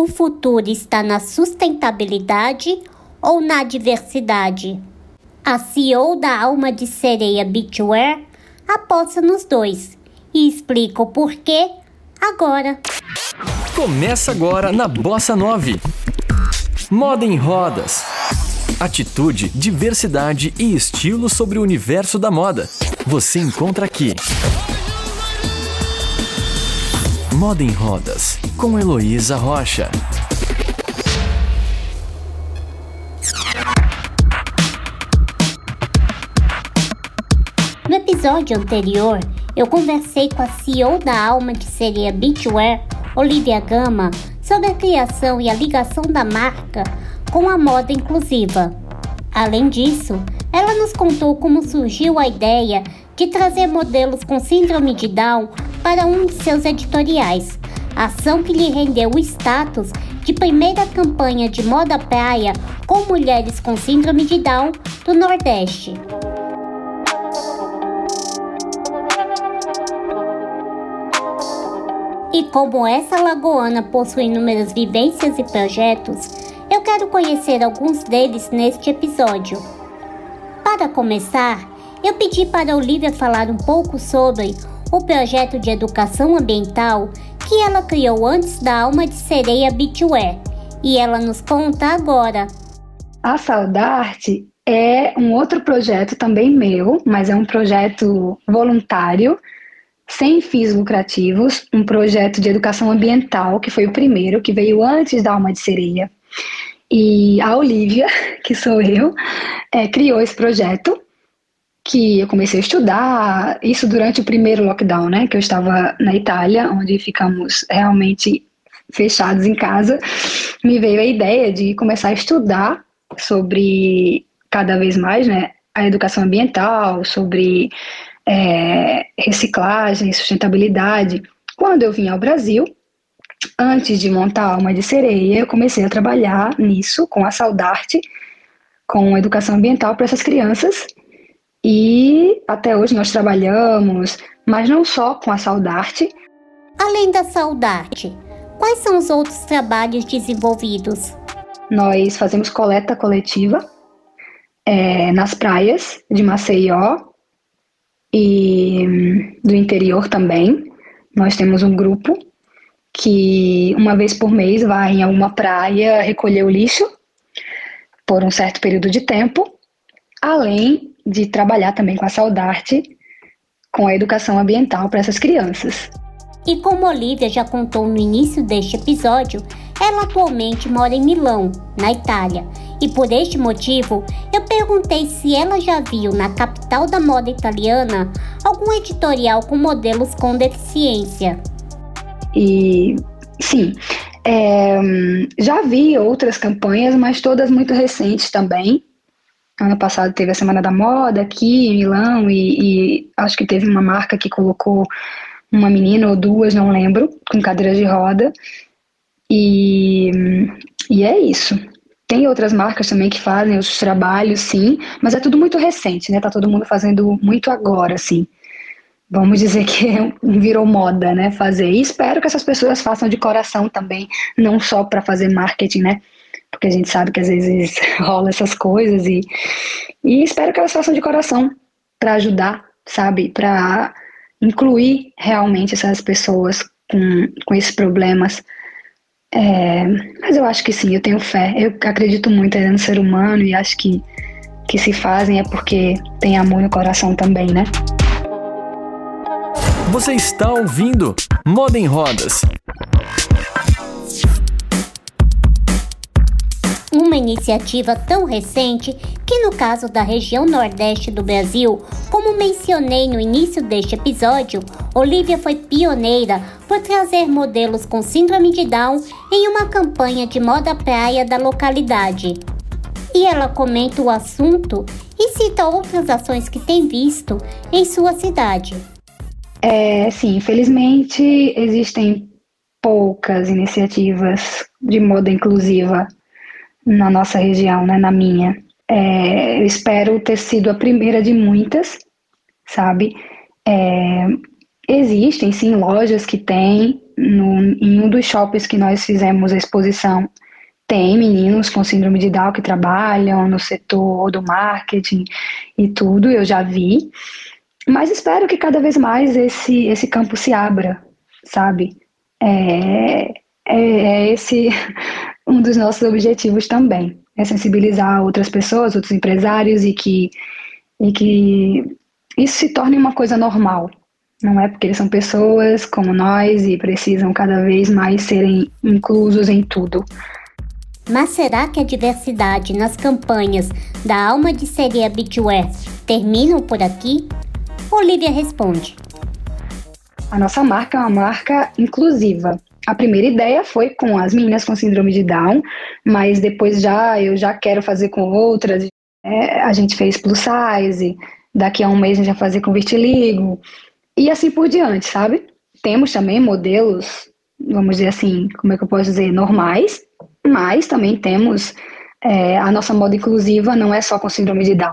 O futuro está na sustentabilidade ou na diversidade? A CEO da Alma de Sereia Beachwear aposta nos dois e explica o porquê agora. Começa agora na Bossa 9. Moda em rodas. Atitude, diversidade e estilo sobre o universo da moda. Você encontra aqui. Moda em Rodas, com Heloísa Rocha. No episódio anterior, eu conversei com a CEO da Alma de Seria Beachwear, Olivia Gama, sobre a criação e a ligação da marca com a moda inclusiva. Além disso, ela nos contou como surgiu a ideia de trazer modelos com síndrome de Down para um de seus editoriais, ação que lhe rendeu o status de primeira campanha de moda praia com mulheres com síndrome de Down do Nordeste. E como essa lagoana possui inúmeras vivências e projetos, eu quero conhecer alguns deles neste episódio. Para começar, eu pedi para a Olivia falar um pouco sobre o projeto de educação ambiental que ela criou antes da Alma de Sereia Beachwear. E ela nos conta agora. A Saudarte é um outro projeto também meu, mas é um projeto voluntário, sem fins lucrativos, um projeto de educação ambiental, que foi o primeiro, que veio antes da Alma de Sereia. E a Olivia, que sou eu, é, criou esse projeto que eu comecei a estudar, isso durante o primeiro lockdown, né, que eu estava na Itália, onde ficamos realmente fechados em casa, me veio a ideia de começar a estudar sobre cada vez mais, né, a educação ambiental, sobre é, reciclagem, sustentabilidade. Quando eu vim ao Brasil, antes de montar a Alma de Sereia, eu comecei a trabalhar nisso com a Saudarte, com educação ambiental para essas crianças e até hoje nós trabalhamos, mas não só com a Saudarte. Além da Saudarte, quais são os outros trabalhos desenvolvidos? Nós fazemos coleta coletiva é, nas praias de Maceió e do interior também. Nós temos um grupo que uma vez por mês vai em alguma praia recolher o lixo por um certo período de tempo, além de trabalhar também com a Saudarte, com a educação ambiental para essas crianças. E como Olivia já contou no início deste episódio, ela atualmente mora em Milão, na Itália. E por este motivo, eu perguntei se ela já viu na capital da moda italiana algum editorial com modelos com deficiência. E sim, é, já vi outras campanhas, mas todas muito recentes também. Ano passado teve a Semana da Moda aqui em Milão e, e, acho que teve uma marca que colocou uma menina ou duas, não lembro, com cadeira de roda. E, e é isso. Tem outras marcas também que fazem os trabalhos, sim, mas é tudo muito recente, né? Tá todo mundo fazendo muito agora, assim. Vamos dizer que virou moda, né? Fazer. E espero que essas pessoas façam de coração também, não só para fazer marketing, né? Porque a gente sabe que às vezes rola essas coisas e, e espero que elas façam de coração para ajudar, sabe, para incluir realmente essas pessoas com, com esses problemas. É, mas eu acho que sim, eu tenho fé. Eu acredito muito no ser humano e acho que, que se fazem é porque tem amor no coração também, né? Você está ouvindo Moda em Rodas uma iniciativa tão recente que, no caso da região nordeste do Brasil, como mencionei no início deste episódio, Olivia foi pioneira por trazer modelos com síndrome de Down em uma campanha de moda praia da localidade. E ela comenta o assunto e cita outras ações que tem visto em sua cidade. É, sim, infelizmente existem poucas iniciativas de moda inclusiva na nossa região, né, na minha. É, eu espero ter sido a primeira de muitas, sabe? É, existem sim lojas que têm, em um dos shoppings que nós fizemos a exposição, tem meninos com síndrome de Down que trabalham no setor do marketing e tudo, eu já vi. Mas espero que cada vez mais esse, esse campo se abra, sabe? É, é, é esse um dos nossos objetivos também, é sensibilizar outras pessoas, outros empresários e que, e que isso se torne uma coisa normal. Não é porque eles são pessoas como nós e precisam cada vez mais serem inclusos em tudo. Mas será que a diversidade nas campanhas da Alma de Sereia Beachwear terminam por aqui? Olivia responde. A nossa marca é uma marca inclusiva. A primeira ideia foi com as meninas com síndrome de Down, mas depois já eu já quero fazer com outras. É, a gente fez plus size, daqui a um mês a gente vai fazer com vitiligo e assim por diante, sabe? Temos também modelos, vamos dizer assim, como é que eu posso dizer, normais, mas também temos é, a nossa moda inclusiva não é só com síndrome de Down,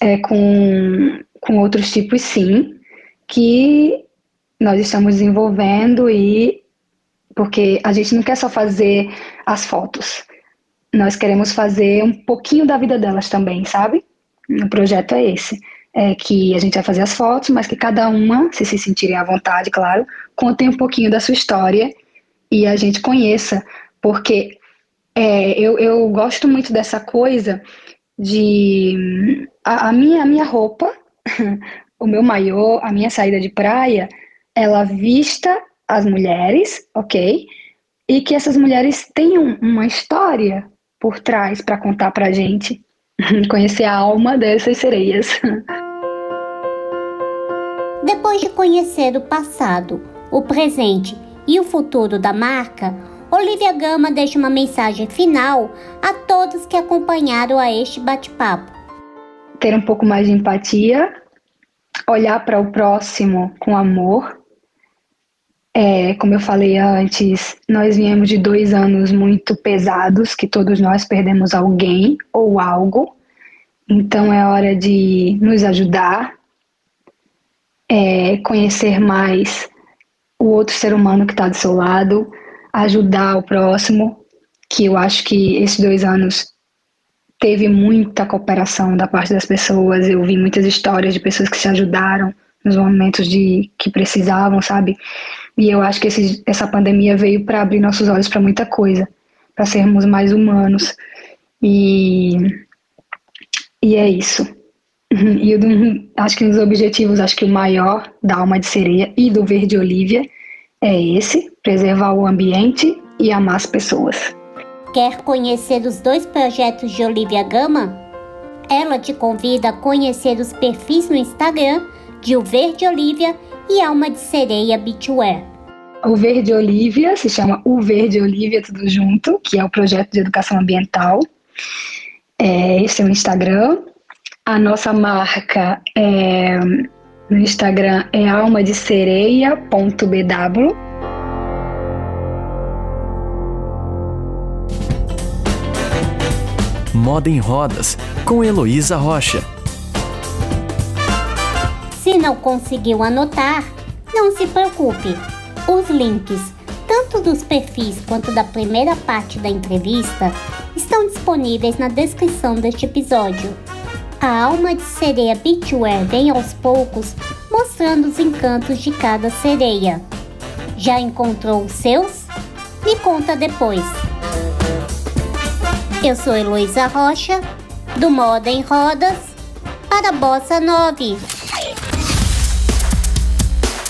é com, com outros tipos sim, que nós estamos desenvolvendo e porque a gente não quer só fazer as fotos, nós queremos fazer um pouquinho da vida delas também, sabe? O projeto é esse. É que a gente vai fazer as fotos, mas que cada uma, se se sentirem à vontade, claro, contem um pouquinho da sua história e a gente conheça, porque é, eu, eu gosto muito dessa coisa de a, a, minha, a minha roupa, o meu maiô, a minha saída de praia, ela vista as mulheres, ok? E que essas mulheres tenham uma história por trás para contar pra gente. Conhecer a alma dessas sereias. Depois de conhecer o passado, o presente e o futuro da marca, Olivia Gama deixa uma mensagem final a todos que acompanharam a este bate-papo. Ter um pouco mais de empatia, olhar para o próximo com amor. É, como eu falei antes, nós viemos de dois anos muito pesados, que todos nós perdemos alguém ou algo. Então é hora de nos ajudar, é, conhecer mais o outro ser humano que está do seu lado, ajudar o próximo, que eu acho que esses dois anos teve muita cooperação da parte das pessoas. Eu vi muitas histórias de pessoas que se ajudaram nos momentos de que precisavam, sabe? E eu acho que esse, essa pandemia veio para abrir nossos olhos para muita coisa, para sermos mais humanos. E e é isso. E eu, acho que nos objetivos, acho que o maior da Alma de Sereia e do Verde Olívia é esse: preservar o ambiente e amar as pessoas. Quer conhecer os dois projetos de Olivia Gama? Ela te convida a conhecer os perfis no Instagram de O Verde Olívia e Alma de Sereia Beachwear. O Verde Olívia se chama O Verde Olívia Tudo Junto, que é o projeto de educação ambiental. É, esse é o Instagram. A nossa marca é, no Instagram é almadesereia.bw. Moda em Rodas, com Heloísa Rocha. Se não conseguiu anotar, não se preocupe. Os links, tanto dos perfis quanto da primeira parte da entrevista, estão disponíveis na descrição deste episódio. A alma de sereia Beachwear vem aos poucos mostrando os encantos de cada sereia. Já encontrou os seus? Me conta depois. Eu sou Heloísa Rocha, do Moda em Rodas, para Bossa 9.